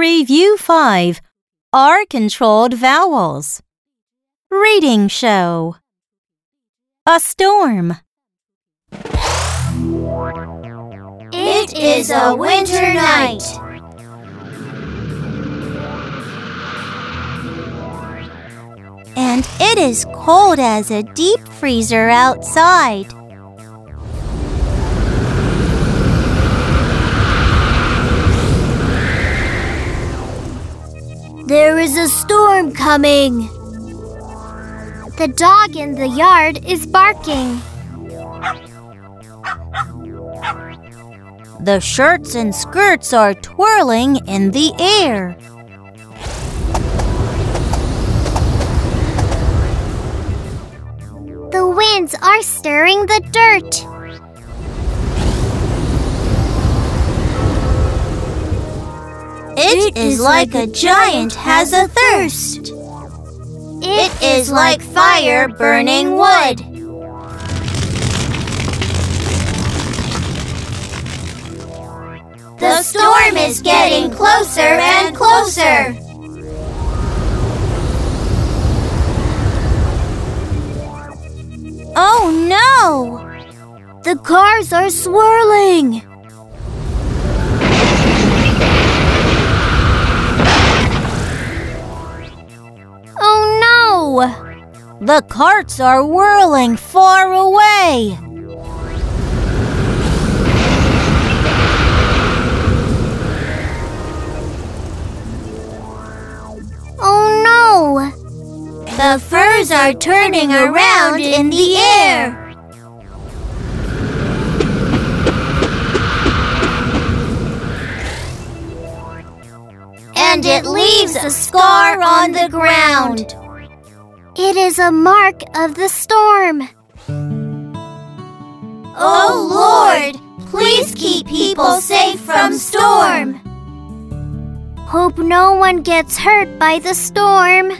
Review 5 R controlled vowels. Reading show. A storm. It is a winter night. And it is cold as a deep freezer outside. There is a storm coming. The dog in the yard is barking. The shirts and skirts are twirling in the air. The winds are stirring the dirt. It is like a giant has a thirst. It is like fire burning wood. The storm is getting closer and closer. Oh no! The cars are swirling. The carts are whirling far away. Oh no! The furs are turning around in the air. And it leaves a scar on the ground. It is a mark of the storm. Oh Lord, please keep people safe from storm. Hope no one gets hurt by the storm.